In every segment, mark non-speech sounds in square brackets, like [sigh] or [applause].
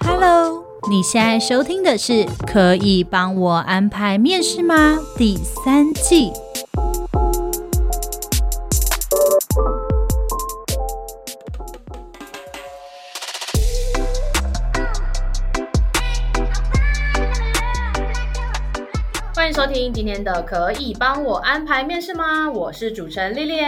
Hello，你现在收听的是《可以帮我安排面试吗》第三季。欢迎收听今天的《可以帮我安排面试吗》，我是主持人丽丽。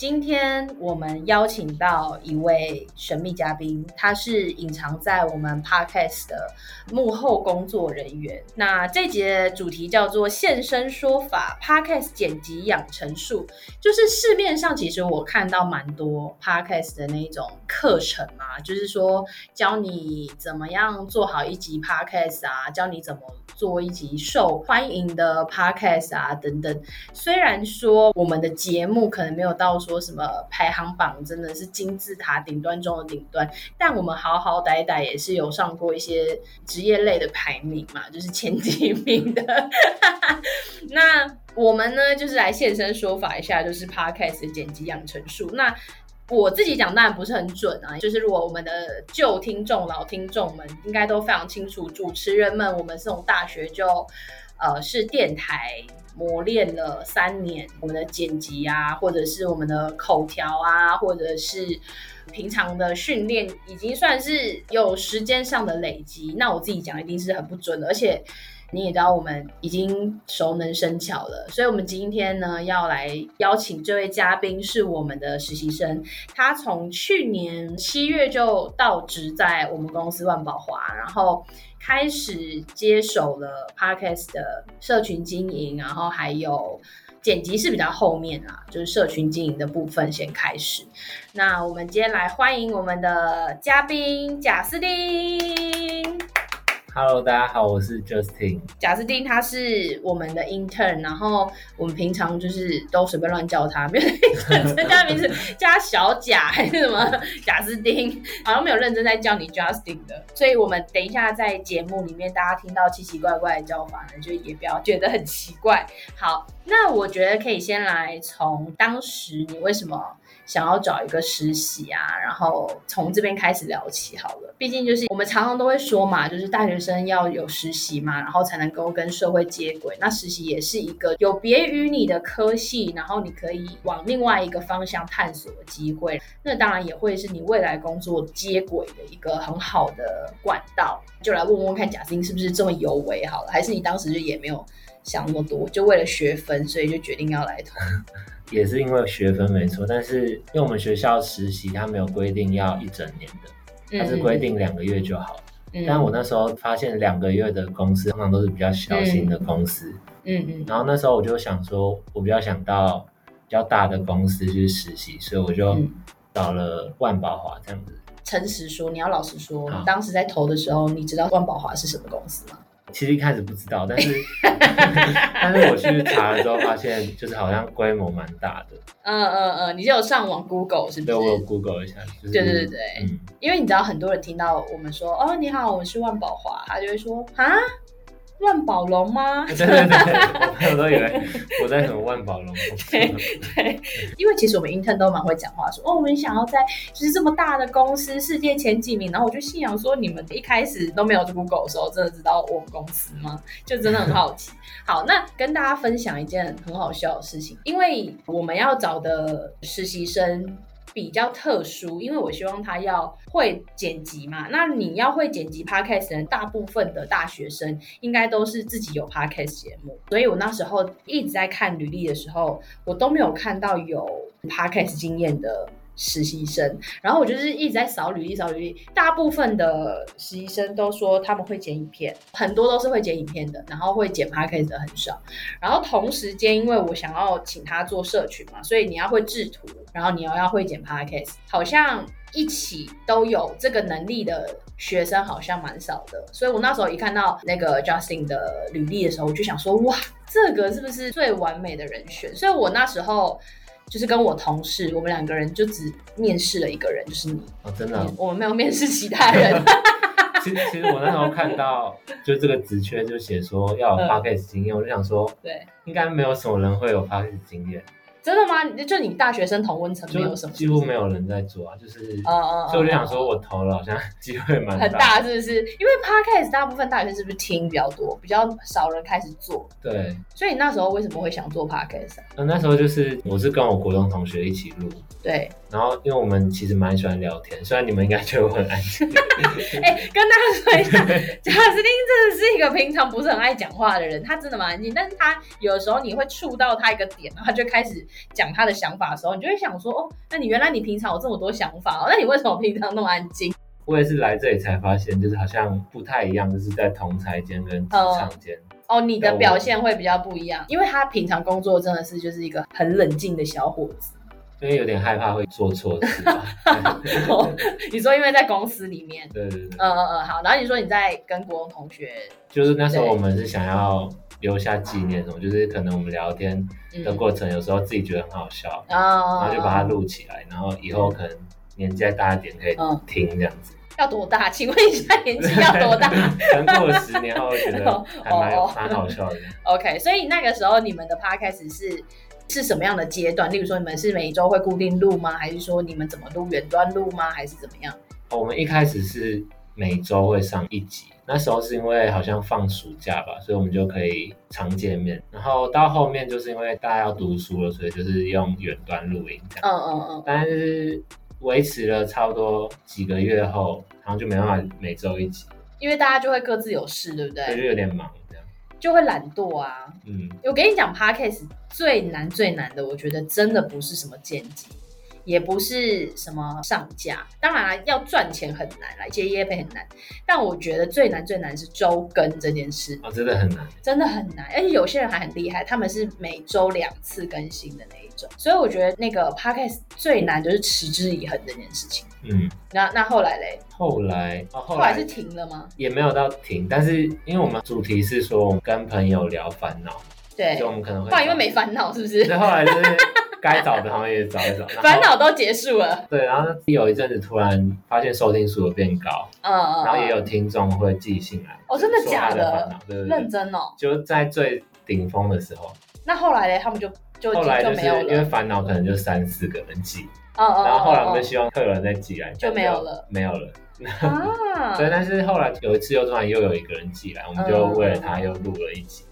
今天我们邀请到一位神秘嘉宾，他是隐藏在我们 Podcast 的幕后工作人员。那这节主题叫做“现身说法 ”，Podcast 剪辑养成术，就是市面上其实我看到蛮多 Podcast 的那一种课程嘛，就是说教你怎么样做好一集 Podcast 啊，教你怎么做一集受欢迎的 Podcast 啊等等。虽然说我们的节目可能没有到说。什么排行榜真的是金字塔顶端中的顶端，但我们好好歹歹也是有上过一些职业类的排名嘛，就是前几名的。[laughs] 那我们呢，就是来现身说法一下，就是 Podcast 的剪辑养成术。那我自己讲当然不是很准啊，就是如果我们的旧听众、老听众们应该都非常清楚，主持人们我们是从大学就呃是电台。磨练了三年，我们的剪辑啊，或者是我们的口条啊，或者是平常的训练，已经算是有时间上的累积。那我自己讲一定是很不准的，而且你也知道，我们已经熟能生巧了。所以，我们今天呢，要来邀请这位嘉宾是我们的实习生，他从去年七月就到职在我们公司万宝华，然后。开始接手了 Podcast 的社群经营，然后还有剪辑是比较后面啦，就是社群经营的部分先开始。那我们今天来欢迎我们的嘉宾贾斯汀。Hello，大家好，我是 Justin。贾斯汀他是我们的 intern，然后我们平常就是都随便乱叫他，没有认真名字，叫小贾还是什么贾斯汀，[laughs] 好像没有认真在叫你 Justin 的。所以我们等一下在节目里面大家听到奇奇怪怪的叫法呢，就也不要觉得很奇怪。好，那我觉得可以先来从当时你为什么。想要找一个实习啊，然后从这边开始聊起好了。毕竟就是我们常常都会说嘛，就是大学生要有实习嘛，然后才能够跟社会接轨。那实习也是一个有别于你的科系，然后你可以往另外一个方向探索的机会。那当然也会是你未来工作接轨的一个很好的管道。就来问问看，贾斯汀是不是这么有为好了？还是你当时就也没有想那么多，就为了学分，所以就决定要来投？也是因为学分没错，但是因为我们学校实习，它没有规定要一整年的，它是规定两个月就好。嗯，但我那时候发现两个月的公司通常都是比较小型的公司，嗯嗯，然后那时候我就想说，我比较想到比较大的公司去实习，所以我就找了万宝华这样子。诚实说，你要老实说，你当时在投的时候，你知道万宝华是什么公司吗？其实一开始不知道，但是 [laughs] [laughs] 但是我去查了之后发现，就是好像规模蛮大的。嗯嗯嗯，你就有上网 Google 是不是？对，我有 Google 一下。就是、对对对对，嗯，因为你知道很多人听到我们说哦，你好，我是万宝华，他就会说啊。万宝龙吗？[laughs] 对对对，我都以为我在什么万宝龙。对对，因为其实我们 intern 都蛮会讲话，说哦，我们想要在就是这么大的公司，世界前几名。然后我就信仰说，你们一开始都没有 Google 的时候，真的知道我们公司吗？就真的很好奇。[laughs] 好，那跟大家分享一件很好笑的事情，因为我们要找的实习生。比较特殊，因为我希望他要会剪辑嘛。那你要会剪辑 Podcast 的，大部分的大学生应该都是自己有 Podcast 节目，所以我那时候一直在看履历的时候，我都没有看到有 Podcast 经验的。实习生，然后我就是一直在扫履历，扫履历。大部分的实习生都说他们会剪影片，很多都是会剪影片的，然后会剪 podcast 的很少。然后同时间，因为我想要请他做社群嘛，所以你要会制图，然后你要要会剪 podcast，好像一起都有这个能力的学生好像蛮少的。所以我那时候一看到那个 Justin 的履历的时候，我就想说，哇，这个是不是最完美的人选？所以我那时候。就是跟我同事，我们两个人就只面试了一个人，就是你。哦，真的、啊？我们没有面试其他人。[laughs] 其实，其实我那时候看到，就这个职缺就写说要有 Podcast 经验，嗯、我就想说，对，应该没有什么人会有 Podcast 经验。真的吗？就你大学生同温层没有什么，几乎没有人在做啊，就是，哦哦，所以我就想说，我投了好像机会蛮大很大，是不是？因为 Podcast 大部分大学生是不是听比较多，比较少人开始做？对。所以你那时候为什么会想做 Podcast？啊，那时候就是我是跟我国中同学一起录，对。然后因为我们其实蛮喜欢聊天，[laughs] 虽然你们应该觉得我很安静。[laughs] 哎、欸，跟大家说一下，贾斯汀真的是一个平常不是很爱讲话的人，他真的蛮安静，但是他有的时候你会触到他一个点，然后他就开始。讲他的想法的时候，你就会想说，哦，那你原来你平常有这么多想法哦，那你为什么平常那么安静？我也是来这里才发现，就是好像不太一样，就是在同才间跟职场间。哦，你的表现会比较不一样，因为他平常工作真的是就是一个很冷静的小伙子，因为有点害怕会做错事 [laughs] 你说因为在公司里面，对对对，嗯嗯嗯，好，然后你说你在跟国中同学，就是那时候我们是想要。留下纪念什么，就是可能我们聊天的过程，有时候自己觉得很好笑，嗯、然后就把它录起来，然后以后可能年纪再大一点可以听这样子。要多大？请问一下年纪要多大？[laughs] 可能过了十年后觉得还 [laughs] 蛮好笑的。OK，所以那个时候你们的 Podcast 是是什么样的阶段？例如说你们是每周会固定录吗？还是说你们怎么录远端录吗？还是怎么样？哦，我们一开始是每周会上一集。那时候是因为好像放暑假吧，所以我们就可以常见面。然后到后面就是因为大家要读书了，所以就是用远端录音这样。嗯嗯嗯。但是维持了差不多几个月后，然后就没办法每周一集。因为大家就会各自有事，对不对？所以就有点忙。就会懒惰啊。嗯。我跟你讲，Podcast 最难最难的，我觉得真的不是什么剪辑。也不是什么上架，当然了，要赚钱很难，来接业配很难。但我觉得最难最难是周更这件事哦，真的很难，真的很难。而且有些人还很厉害，他们是每周两次更新的那一种。所以我觉得那个 podcast 最难就是持之以恒这件事情。嗯，那那后来嘞？后来，哦，后来是停了吗？也没有到停，但是因为我们主题是说我们跟朋友聊烦恼，对，所以我们可能会，后来因为没烦恼，是不是？所以后来就是。该找的他们也找一找，[laughs] 烦恼都结束了。对，然后有一阵子突然发现收听数有变高，嗯嗯，然后也有听众会寄信来，哦，真的假的？对对对，认真哦。就在最顶峰的时候。那后来呢？他们就就后来就是因为烦恼可能就三四个人寄，嗯嗯，然后后来我们就希望会有人再寄来，就没有了，没有了。啊，[laughs] 对，但是后来有一次又突然又有一个人寄来，我们就为了他又录了一集。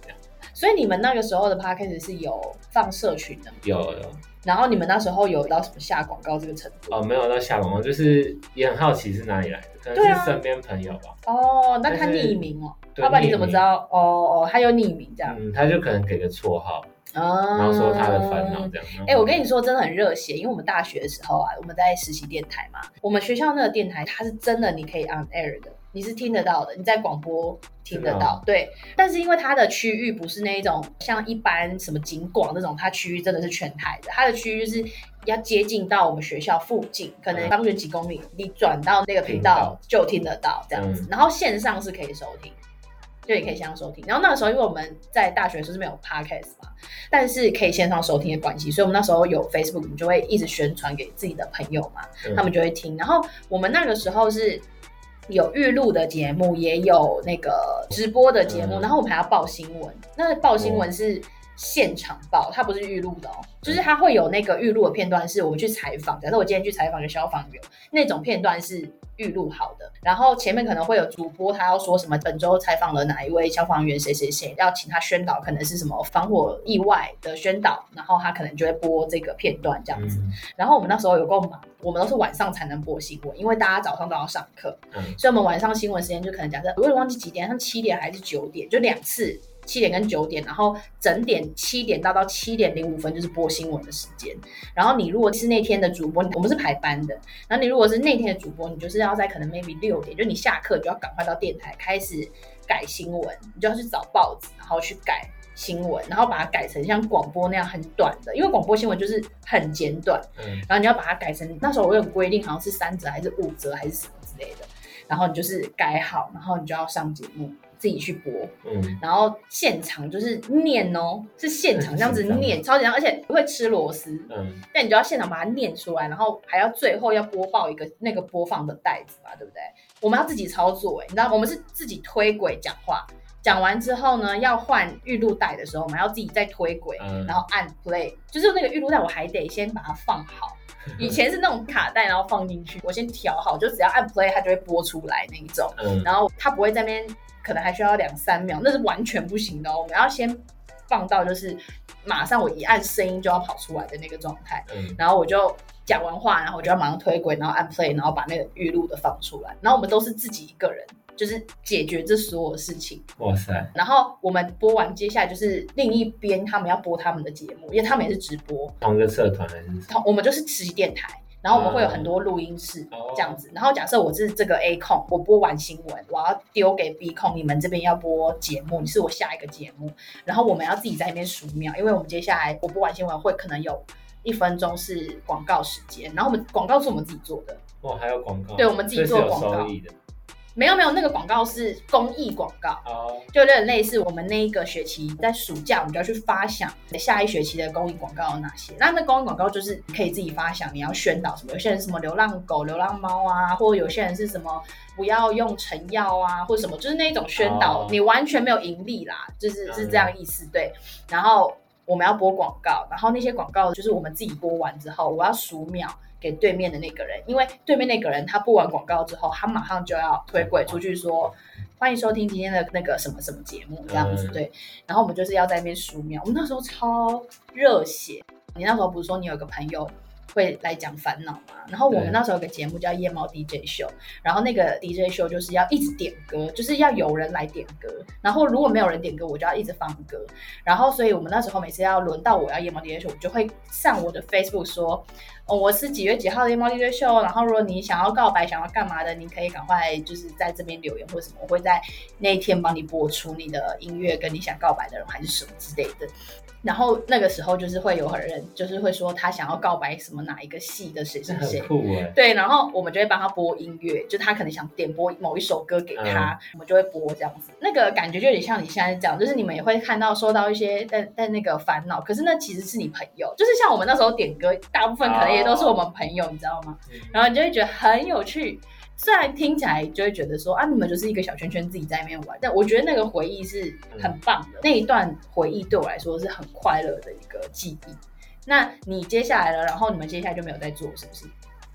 所以你们那个时候的 podcast 是有放社群的吗？有有。然后你们那时候有到什么下广告这个程度？哦，没有到下广告，就是也很好奇是哪里来的，可能是身边朋友吧。啊、哦，那他匿名哦，要不然你怎么知道？哦哦，他有匿名这样。嗯，他就可能给个绰号，然后说他的烦恼这样。哎、欸，我跟你说真的很热血，因为我们大学的时候啊，我们在实习电台嘛，我们学校那个电台它是真的你可以 on air 的。你是听得到的，你在广播听得到，对。但是因为它的区域不是那种像一般什么景广那种，它区域真的是全台的，它的区域是要接近到我们学校附近，可能方圆几公里，你转到那个频道就听得到这样子。然后线上是可以收听，就也可以线上收听。然后那个时候因为我们在大学的时候是没有 podcast 嘛，但是可以线上收听的关系，所以我们那时候有 Facebook，我们就会一直宣传给自己的朋友嘛，他们就会听。然后我们那个时候是。有预录的节目，也有那个直播的节目，嗯、然后我们还要报新闻。那报新闻是现场报，它不是预录的哦，就是它会有那个预录的片段，是我们去采访。假设我今天去采访一个消防员，那种片段是。预录好的，然后前面可能会有主播，他要说什么，本周采访了哪一位消防员，谁谁谁，要请他宣导，可能是什么防火意外的宣导，然后他可能就会播这个片段这样子。嗯、然后我们那时候有够忙，我们都是晚上才能播新闻，因为大家早上都要上课，嗯、所以我们晚上新闻时间就可能假设，我也忘记几点，像七点还是九点，就两次。七点跟九点，然后整点七点到到七点零五分就是播新闻的时间。然后你如果是那天的主播，我们是排班的。然后你如果是那天的主播，你就是要在可能 maybe 六点，就你下课就要赶快到电台开始改新闻，你就要去找报纸，然后去改新闻，然后把它改成像广播那样很短的，因为广播新闻就是很简短。嗯。然后你要把它改成那时候我有规定，好像是三折还是五折还是什么之类的。然后你就是改好，然后你就要上节目。自己去播，嗯，然后现场就是念哦，是现场这样子念，超级像，而且不会吃螺丝，嗯，但你就要现场把它念出来，然后还要最后要播报一个那个播放的袋子嘛，对不对？我们要自己操作，哎，你知道，我们是自己推轨讲话，讲完之后呢，要换预录带的时候，我们要自己再推轨，嗯、然后按 play，就是那个预录带我还得先把它放好。[laughs] 以前是那种卡带，然后放进去，我先调好，就只要按 play，它就会播出来那一种。嗯、然后它不会在那边，可能还需要两三秒，那是完全不行的哦。我们要先放到就是马上我一按声音就要跑出来的那个状态。嗯、然后我就讲完话，然后我就要马上推轨，然后按 play，然后把那个预录的放出来。然后我们都是自己一个人。就是解决这所有事情，哇塞！然后我们播完，接下来就是另一边他们要播他们的节目，因为他们也是直播。同一个社团还是？同，我们就是实习电台，然后我们会有很多录音室这样子。然后假设我是这个 A 控，我播完新闻，我要丢给 B 控，你们这边要播节目，你是我下一个节目。然后我们要自己在那边数秒，因为我们接下来我播完新闻会可能有一分钟是广告时间，然后我们广告是我们自己做的。哦，还有广告？对，我们自己做广告。没有没有，那个广告是公益广告，oh. 就有点类似我们那一个学期在暑假，我们就要去发想下一学期的公益广告有哪些。那那公益广告就是可以自己发想，你要宣导什么？有些人什么流浪狗、流浪猫啊，或者有些人是什么不要用成药啊，或者什么，就是那种宣导，oh. 你完全没有盈利啦，就是是这样意思。对，然后我们要播广告，然后那些广告就是我们自己播完之后，我要数秒。给对面的那个人，因为对面那个人他播完广告之后，他马上就要推轨出去说，欢迎收听今天的那个什么什么节目这样子，对。然后我们就是要在那边数秒，我们那时候超热血。你那时候不是说你有个朋友？会来讲烦恼嘛？然后我们那时候有个节目叫夜猫 DJ 秀，然后那个 DJ 秀就是要一直点歌，就是要有人来点歌。然后如果没有人点歌，我就要一直放歌。然后所以我们那时候每次要轮到我要夜猫 DJ 秀，我就会上我的 Facebook 说，哦，我是几月几号的夜猫 DJ 秀。然后如果你想要告白，想要干嘛的，你可以赶快就是在这边留言或者什么，我会在那一天帮你播出你的音乐跟你想告白的人还是什么之类的。然后那个时候就是会有很人，就是会说他想要告白什么哪一个系的谁谁谁，欸，对，然后我们就会帮他播音乐，就他可能想点播某一首歌给他，嗯、我们就会播这样子。那个感觉就有点像你现在讲，就是你们也会看到收到一些但但那个烦恼，可是那其实是你朋友，就是像我们那时候点歌，大部分可能也都是我们朋友，哦、你知道吗？然后你就会觉得很有趣。虽然听起来就会觉得说啊，你们就是一个小圈圈自己在那边玩，但我觉得那个回忆是很棒的。嗯、那一段回忆对我来说是很快乐的一个记忆。那你接下来了，然后你们接下来就没有再做，是不是？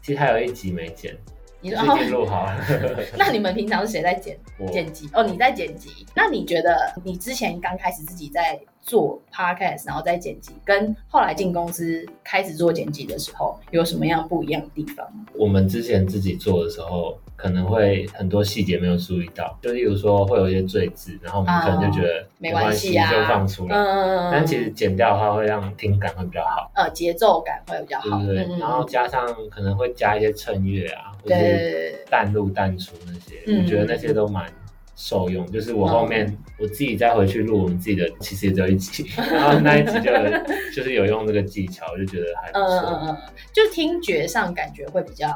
其实还有一集没剪，你说录好了。[laughs] 那你们平常是谁在剪 [laughs] 剪辑？哦，你在剪辑。那你觉得你之前刚开始自己在做 podcast，然后在剪辑，跟后来进公司开始做剪辑的时候，有什么样不一样的地方？我们之前自己做的时候，可能会很多细节没有注意到，就例如说会有一些赘字，然后我们可能就觉得没关系啊，就放出来。嗯，但其实剪掉的话，会让听感会比较好，呃，节奏感会比较好，对对对。然后加上可能会加一些衬乐啊，或是淡入淡出那些，我觉得那些都蛮。受用就是我后面我自己再回去录我们自己的，其实也只有一集，然后那一集就 [laughs] 就是有用这个技巧，就觉得还不错。嗯嗯嗯，就听觉上感觉会比较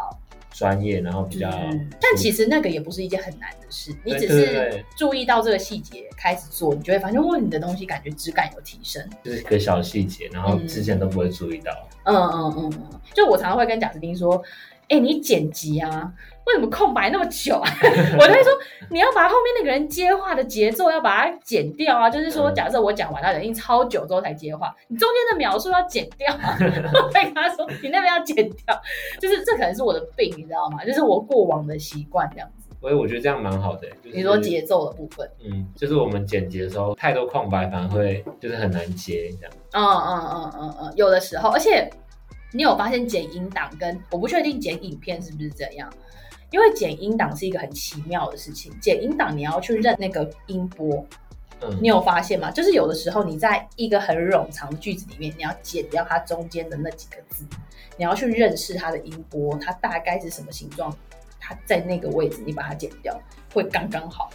专业，然后比较。但其实那个也不是一件很难的事，你只是注意到这个细节开始做，你就会发现，哇，你的东西感觉质感有提升。就是一个小细节，然后之前都不会注意到。嗯嗯嗯嗯，就我常常会跟贾斯汀说，哎，你剪辑啊。为什么空白那么久啊？[laughs] 我就会说，你要把后面那个人接话的节奏要把它剪掉啊。就是说，假设我讲完，他已经超久之后才接话，你中间的描述要剪掉啊。[laughs] 我会跟他说，你那边要剪掉。就是这可能是我的病，你知道吗？就是我过往的习惯这样子。所以我觉得这样蛮好的。就是、你说节奏的部分，嗯，就是我们剪辑的时候太多空白，反而会就是很难接这样。嗯嗯嗯嗯嗯，有的时候，而且你有发现剪音档跟我不确定剪影片是不是这样。因为剪音档是一个很奇妙的事情，剪音档你要去认那个音波，嗯，你有发现吗？就是有的时候你在一个很冗长的句子里面，你要剪掉它中间的那几个字，你要去认识它的音波，它大概是什么形状，它在那个位置，你把它剪掉会刚刚好。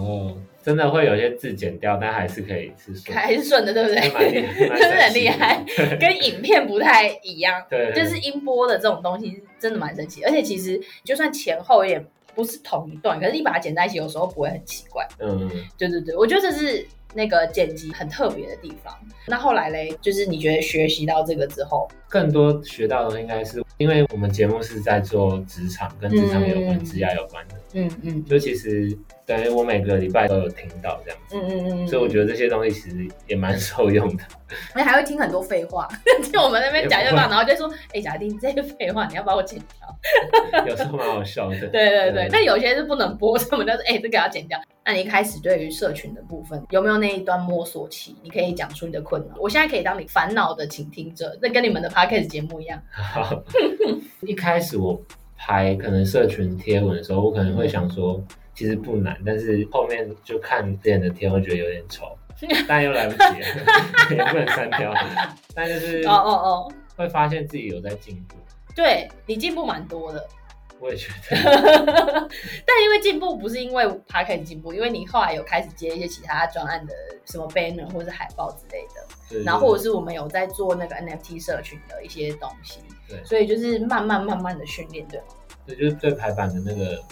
哦，真的会有些字剪掉，但还是可以是顺，还是顺的，对不对？[laughs] 真的很厉害，跟影片不太一样。[laughs] 对，就是音波的这种东西真的蛮神奇，而且其实就算前后也不是同一段，可是你把它剪在一起，有时候不会很奇怪。嗯，对对对，我觉得这是那个剪辑很特别的地方。那后来嘞，就是你觉得学习到这个之后，更多学到的应该是，因为我们节目是在做职场，跟职场有关、职业有关的。嗯嗯，就其实等于我每个礼拜都有听到这样子。嗯嗯嗯，所以我觉得这些东西其实也蛮受用的。你还会听很多废话，[laughs] 听我们那边讲一讲，然后就说：“哎，贾丁，这些废话你要把我剪掉。”有时候蛮好笑的。[laughs] 对对对，但有些是不能播，什么就是“哎，这个要剪掉”。那你一开始对于社群的部分有没有那一段摸索期？你可以讲出你的困扰。我现在可以当你烦恼的倾听者，那跟你们的 podcast 节目一样。[laughs] 一开始我拍可能社群贴文的时候，我可能会想说，其实不难，但是后面就看别人的贴，会觉得有点丑，但又来不及了，也不能删掉。但就是哦哦哦，会发现自己有在进步。对，你进步蛮多的。我也觉得，[laughs] 但因为进步不是因为他开始进步，因为你后来有开始接一些其他专案的什么 banner 或者是海报之类的，对，然后或者是我们有在做那个 NFT 社群的一些东西，对，所以就是慢慢慢慢的训练，对吗？对，就是对排版的那个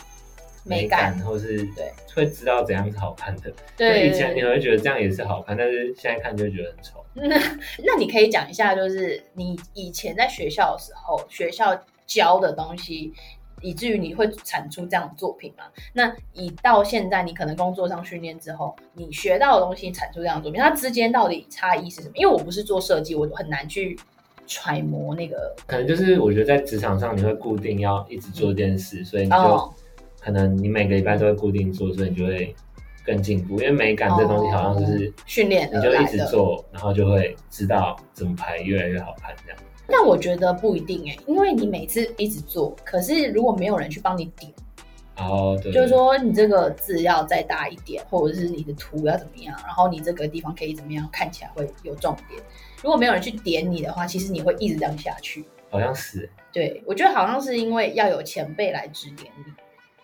美感，或是对，会知道怎样是好看的。对，以前你会觉得这样也是好看，但是现在看就会觉得很丑。那 [laughs] 那你可以讲一下，就是你以前在学校的时候，学校教的东西。以至于你会产出这样的作品嘛？那以到现在，你可能工作上训练之后，你学到的东西产出这样的作品，它之间到底差异是什么？因为我不是做设计，我很难去揣摩那个。可能就是我觉得在职场上，你会固定要一直做这件事，嗯、所以你就可能你每个礼拜都会固定做，所以你就会更进步。因为美感这东西好像就是训练，你就一直做，然后就会知道怎么拍越来越好看这样。但我觉得不一定哎、欸，因为你每次一直做，可是如果没有人去帮你点，哦，对，就是说你这个字要再大一点，或者是你的图要怎么样，然后你这个地方可以怎么样，看起来会有重点。如果没有人去点你的话，其实你会一直这样下去。好像是，对，我觉得好像是因为要有前辈来指点你，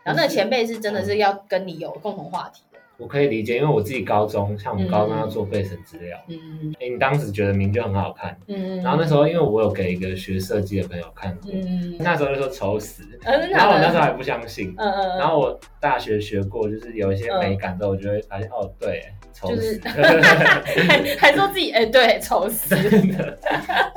然后那个前辈是真的是要跟你有共同话题。我可以理解，因为我自己高中，像我们高中要做备审资料，嗯。嗯，哎、欸，你当时觉得名就很好看，嗯，然后那时候因为我有给一个学设计的朋友看过，嗯，那时候就说丑死，嗯，然后我那时候还不相信，嗯嗯，然后我大学学过，就是有一些美感之后，我就会发现，哦，对，丑死，[laughs] 还还说自己，哎，对，丑死，真的，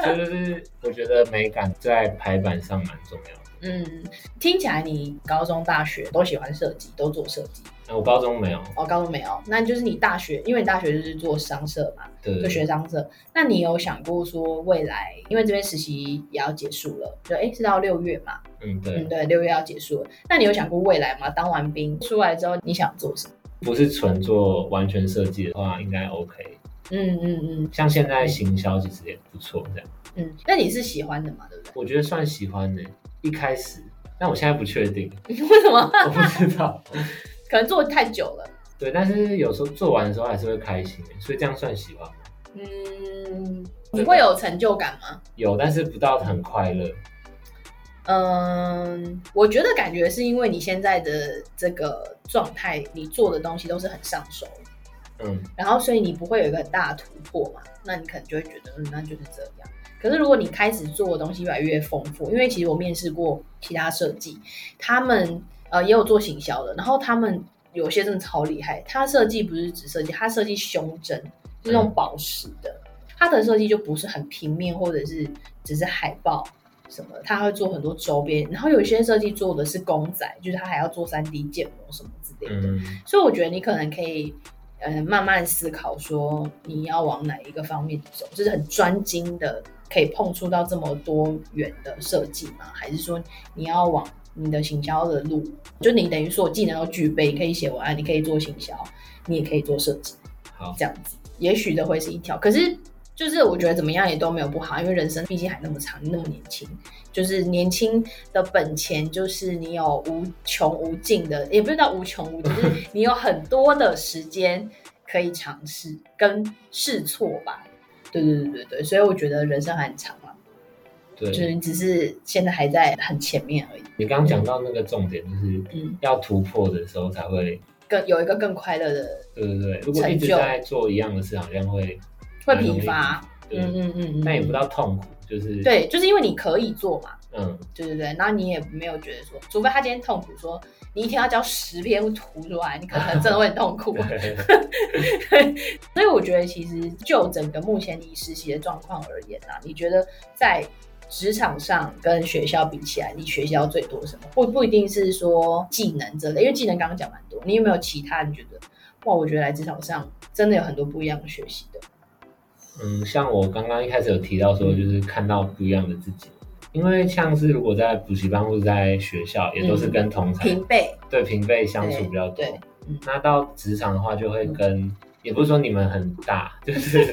所以就是我觉得美感在排版上蛮重要的。嗯，听起来你高中、大学都喜欢设计，都做设计。我高中没有。哦，高中没有，那就是你大学，因为你大学就是做商社嘛，对，就学商社。那你有想过说未来，因为这边实习也要结束了，就哎，是到六月嘛？嗯，对，嗯，对，六月要结束了。那你有想过未来吗？当完兵出来之后，你想做什么？不是纯做完全设计的话，应该 OK。嗯嗯嗯，像现在行销其实也不错，这样。嗯，那你是喜欢的嘛？对不对？我觉得算喜欢的。一开始，但我现在不确定，[laughs] 为什么？我不知道，可能做太久了。对，但是有时候做完的时候还是会开心，所以这样算喜欢吗？嗯，你会有成就感吗？有，但是不到很快乐。嗯，我觉得感觉是因为你现在的这个状态，你做的东西都是很上手，嗯，然后所以你不会有一个很大的突破嘛？那你可能就会觉得，嗯，那就是这样。可是如果你开始做的东西越来越丰富，因为其实我面试过其他设计，他们呃也有做行销的，然后他们有些真的超厉害。他设计不是只设计，他设计胸针，就是那种宝石的，他的设计就不是很平面或者是只是海报什么，他会做很多周边。然后有些设计做的是公仔，就是他还要做三 D 建模什么之类的。嗯。所以我觉得你可能可以。呃，慢慢思考说你要往哪一个方面走，就是很专精的，可以碰触到这么多元的设计吗？还是说你要往你的行销的路？就你等于说技能都具备，你可以写文案，你可以做行销，你也可以做设计，好，这样子，也许的会是一条。可是。就是我觉得怎么样也都没有不好，因为人生毕竟还那么长，你那么年轻，就是年轻的本钱就是你有无穷无尽的，也不知道无穷无尽，就是 [laughs] 你有很多的时间可以尝试跟试错吧。对对对对对，所以我觉得人生还很长嘛。对，就是你只是现在还在很前面而已。你刚刚讲到那个重点，就是嗯，要突破的时候才会更有一个更快乐的。对对对，如果一直在做一样的事，好像会。会疲乏，嗯嗯嗯，但也不到痛苦，就是对，就是因为你可以做嘛，嗯，对对对，然后你也没有觉得说，除非他今天痛苦说，你一天要交十篇图出来，你可能真的会很痛苦。[laughs] [laughs] 所以我觉得其实就整个目前你实习的状况而言啊，你觉得在职场上跟学校比起来，你学习到最多什么？不不一定是说技能之类，因为技能刚刚讲蛮多，你有没有其他你觉得？哇，我觉得来职场上真的有很多不一样的学习的。嗯，像我刚刚一开始有提到说，就是看到不一样的自己。因为像是如果在补习班或者在学校，也都是跟同侪、平辈，对平辈相处比较多。那到职场的话，就会跟，嗯、也不是说你们很大，就是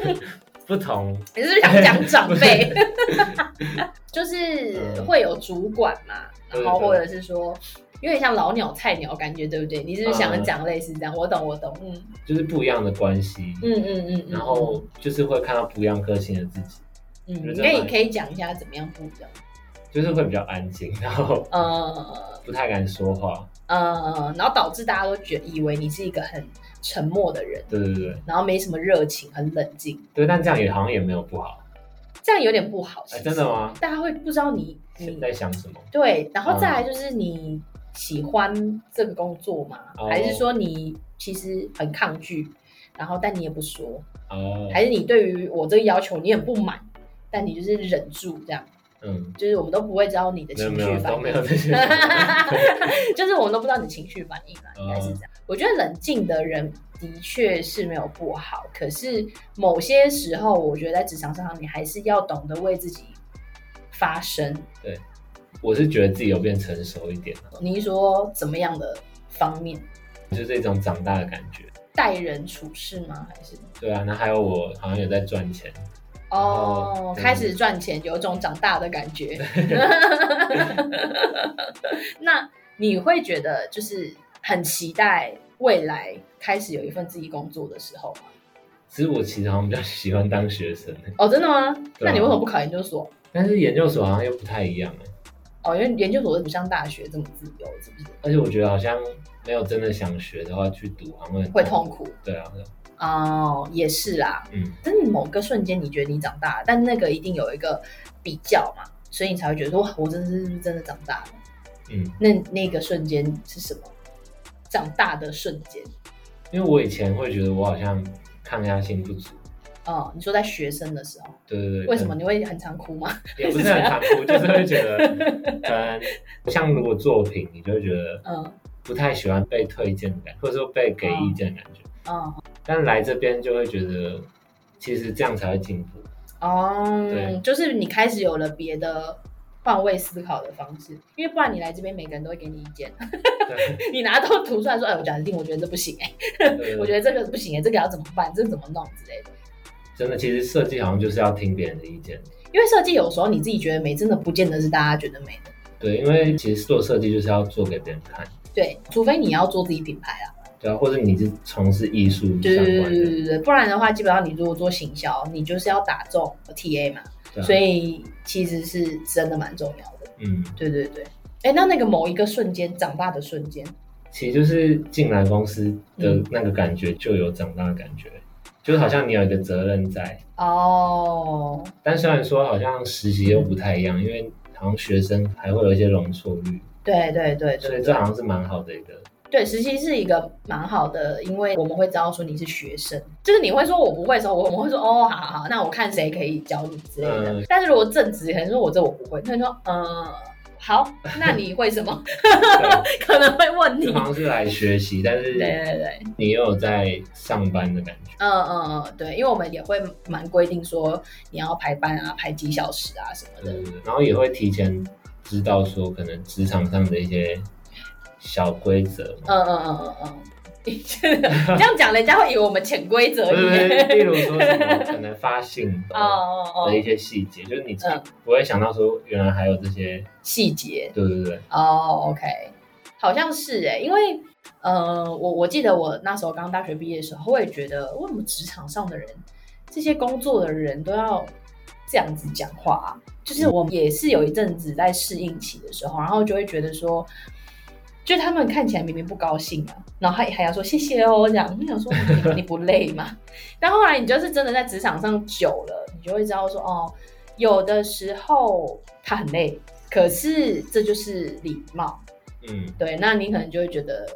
[laughs] 不同。你是不是想讲长辈？[laughs] [laughs] 就是会有主管嘛，嗯、然后或者是说，有点像老鸟菜鸟感觉，对不对？你是不是想讲类似这样？嗯、我懂，我懂，嗯，就是不一样的关系，嗯嗯嗯，嗯，然后就是会看到不一样个性的自己。嗯，你可以可以讲一下怎么样不一样？就是会比较安静，然后呃不太敢说话，呃，然后导致大家都觉得以为你是一个很沉默的人，对对对，然后没什么热情，很冷静，对，但这样也好像也没有不好，这样有点不好，哎，真的吗？大家会不知道你你在想什么？对，然后再来就是你喜欢这个工作吗？还是说你其实很抗拒，然后但你也不说，哦，还是你对于我这个要求你很不满？但你就是忍住这样，嗯，就是我们都不会知道你的情绪反应，没有，没有这些，[laughs] 就是我们都不知道你的情绪反应啦，应该是这样。我觉得冷静的人的确是没有不好，可是某些时候，我觉得在职场上，你还是要懂得为自己发声。对，我是觉得自己有变成熟一点了。你说怎么样的方面？就是这种长大的感觉，待人处事吗？还是？对啊，那还有我好像有在赚钱。哦，开始赚钱，有种长大的感觉。[laughs] 那你会觉得就是很期待未来开始有一份自己工作的时候吗？其实我其实好像比较喜欢当学生。哦，真的吗？啊、那你为什么不考研究所？但是研究所好像又不太一样哎。哦，因为研究所不像大学这么自由，是不是？而且我觉得好像没有真的想学的话去读，好像会会痛苦。对啊。哦，也是啦，嗯，但是某个瞬间你觉得你长大了，但那个一定有一个比较嘛，所以你才会觉得说，哇，我真的是真的长大了，嗯，那那个瞬间是什么？长大的瞬间？因为我以前会觉得我好像抗压性不足。哦，你说在学生的时候？对对对。为什么你会很常哭吗？[laughs] 也不是很常哭，[laughs] 就是会觉得，嗯，像如果作品，你就会觉得，嗯，不太喜欢被推荐的感觉，或者说被给意见的感觉。哦，但来这边就会觉得，其实这样才会进步。哦，对，就是你开始有了别的换位思考的方式，因为不然你来这边，每个人都会给你意见。对 [laughs] 你拿到图出来说，哎，我讲的定，我觉得这不行哎，[laughs] 我觉得这个不行哎，这个要怎么办？这个怎么弄之类的。真的，其实设计好像就是要听别人的意见，因为设计有时候你自己觉得美，真的不见得是大家觉得美的。对，因为其实做设计就是要做给别人看。对，除非你要做自己品牌啊。对啊，或者你是从事艺术相关的，对对对，不然的话，基本上你如果做行销，你就是要打中 TA 嘛，啊、所以其实是真的蛮重要的。嗯，对对对。哎，那那个某一个瞬间长大的瞬间，其实就是进来公司的那个感觉就有长大的感觉，就好像你有一个责任在哦。但虽然说好像实习又不太一样，因为好像学生还会有一些容错率。对对，对，所以这好像是蛮好的一个。对，实习是一个蛮好的，因为我们会知道说你是学生，就是你会说我不会的时候，我们会说哦，好好好，那我看谁可以教你之类的。嗯、但是如果正职，可能说我这我不会，他就说嗯，好，那你会什么？[laughs] [laughs] 可能会问你。好像是来学习，但是对对对，你又有在上班的感觉。嗯嗯嗯，对，因为我们也会蛮规定说你要排班啊，排几小时啊什么的，然后也会提前知道说可能职场上的一些。小规则，嗯嗯嗯嗯嗯，你 [laughs] 这样讲，人家会以为我们潜规则。对对，例如说什么可能发信的一些细节，就是你不会想到说原来还有这些细节。对对对。哦，OK，好像是哎，因为呃，我我记得我那时候刚大学毕业的时候，我也觉得为什么职场上的人，这些工作的人都要这样子讲话啊？就是我也是有一阵子在适应期的时候，然后就会觉得说。就他们看起来明明不高兴啊，然后还还要说谢谢哦这样，你想说你，你不累吗？[laughs] 但后来你就是真的在职场上久了，你就会知道说哦，有的时候他很累，可是这就是礼貌。嗯，对，那你可能就会觉得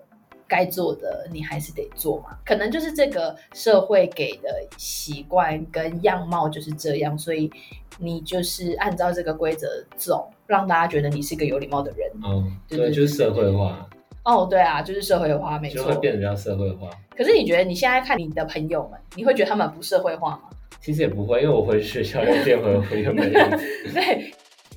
该做的你还是得做嘛。可能就是这个社会给的习惯跟样貌就是这样，所以你就是按照这个规则走，让大家觉得你是一个有礼貌的人。嗯，对，对，就是社会化。哦，对啊，就是社会化，没错，就会变得比较社会化。可是你觉得你现在看你的朋友们，你会觉得他们不社会化吗？其实也不会，因为我回学校又变回回原本的样子。[laughs] 对，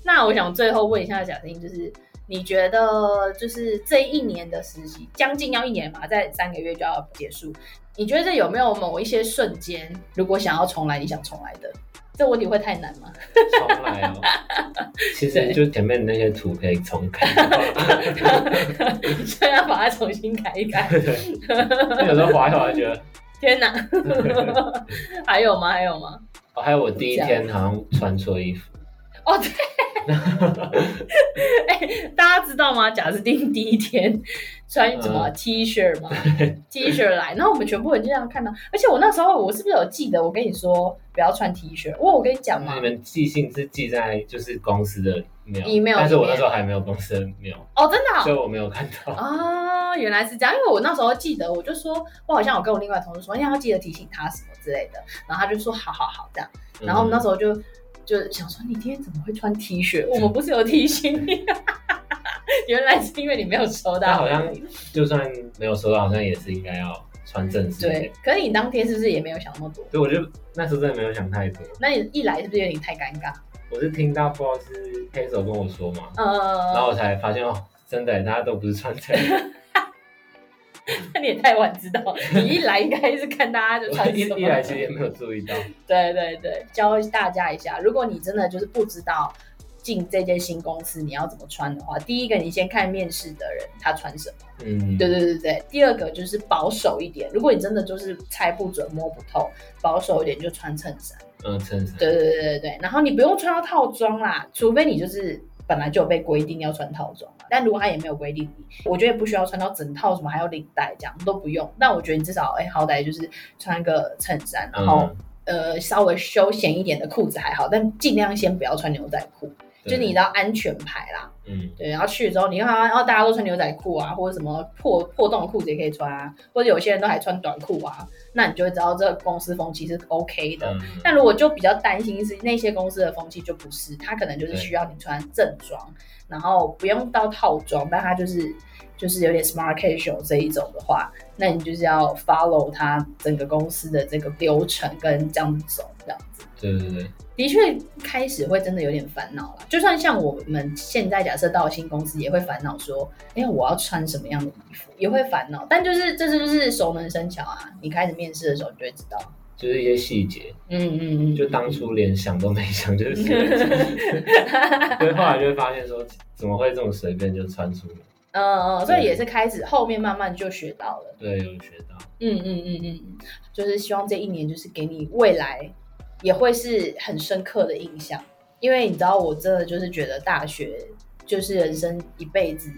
那我想最后问一下贾斯汀，就是你觉得，就是这一年的实习将近要一年嘛，在三个月就要结束，你觉得这有没有某一些瞬间，如果想要重来，你想重来的？这问题会太难吗？重来哦，[laughs] 其实就前面那些图可以重开，所以要把它重新改一改。对，[laughs] 有时候滑一滑觉得。天哪，[laughs] 还有吗？还有吗？哦，还有我第一天好像穿错衣服。哦，对。欸，[laughs] 大家知道吗？贾斯汀第一天穿什么 T 恤吗？[laughs] T 恤来，然后我们全部人就这样看到。而且我那时候，我是不是有记得？我跟你说不要穿 T 恤。哇，我跟你讲嘛，你们寄信是寄在就是公司的 email，但是我那时候还没有公司的 email。哦，真的，所以我没有看到。啊，[laughs] 原来是这样。因为我那时候记得，我就说我好像有跟我另外同事说，因为要记得提醒他什么之类的。然后他就说好好好这样。然后我们那时候就。就想说你今天怎么会穿 T 恤？我们不是有提醒你？[laughs] 原来是因为你没有收到。好像就算没有收到，好像也是应该要穿正式。对，可是你当天是不是也没有想那么多？对，我就那时候真的没有想太多。那你一来是不是有点太尴尬？我是听到不知道是黑手跟我说嘛，嗯，然后我才发现哦，真的大家都不是穿这样。[laughs] [laughs] 那你也太晚知道，你一来应该是看大家就穿一一来其实也没有注意到。[laughs] 对对对，教大家一下，如果你真的就是不知道进这间新公司你要怎么穿的话，第一个你先看面试的人他穿什么。嗯，对对对对。第二个就是保守一点，如果你真的就是猜不准摸不透，保守一点就穿衬衫。嗯，衬衫。对对对对对，然后你不用穿到套装啦，除非你就是。本来就有被规定要穿套装嘛，但如果他也没有规定你，我觉得不需要穿到整套，什么还有领带这样都不用。但我觉得你至少哎、欸，好歹就是穿个衬衫，然后、嗯、呃稍微休闲一点的裤子还好，但尽量先不要穿牛仔裤。就你知道安全牌啦，嗯，对，然后去了之后，你看，然后大家都穿牛仔裤啊，或者什么破破洞裤子也可以穿啊，或者有些人都还穿短裤啊，那你就会知道这个公司风气是 OK 的。嗯、但如果就比较担心是那些公司的风气就不是，他可能就是需要你穿正装，然后不用到套装，但他就是就是有点 smart casual 这一种的话，那你就是要 follow 他整个公司的这个流程跟这样子走，这样子。对对对。的确，开始会真的有点烦恼了。就算像我们现在假设到了新公司，也会烦恼说，哎，我要穿什么样的衣服，也会烦恼。但就是这就是熟能生巧啊！你开始面试的时候，你就会知道，就是一些细节。嗯嗯嗯，就当初连想都没想，就是，[laughs] 所以后来就会发现说，怎么会这么随便就穿出来？嗯嗯，所以也是开始后面慢慢就学到了。对，有学到。嗯嗯嗯嗯，就是希望这一年就是给你未来。也会是很深刻的印象，因为你知道，我真的就是觉得大学就是人生一辈子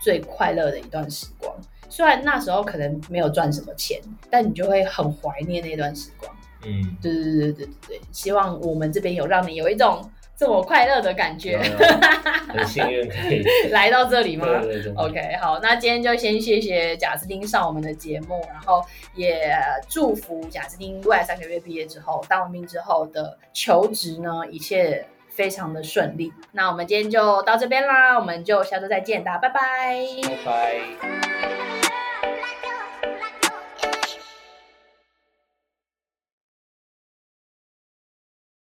最快乐的一段时光。虽然那时候可能没有赚什么钱，但你就会很怀念那段时光。嗯，对对对对对对，希望我们这边有让你有一种。这么快乐的感觉，[laughs] 很幸运可以来到这里吗？对对对，OK，好，那今天就先谢谢贾斯汀上我们的节目，然后也祝福贾斯汀未来三个月毕业之后，当完兵之后的求职呢，一切非常的顺利。那我们今天就到这边啦，我们就下周再见，大家拜拜，拜拜。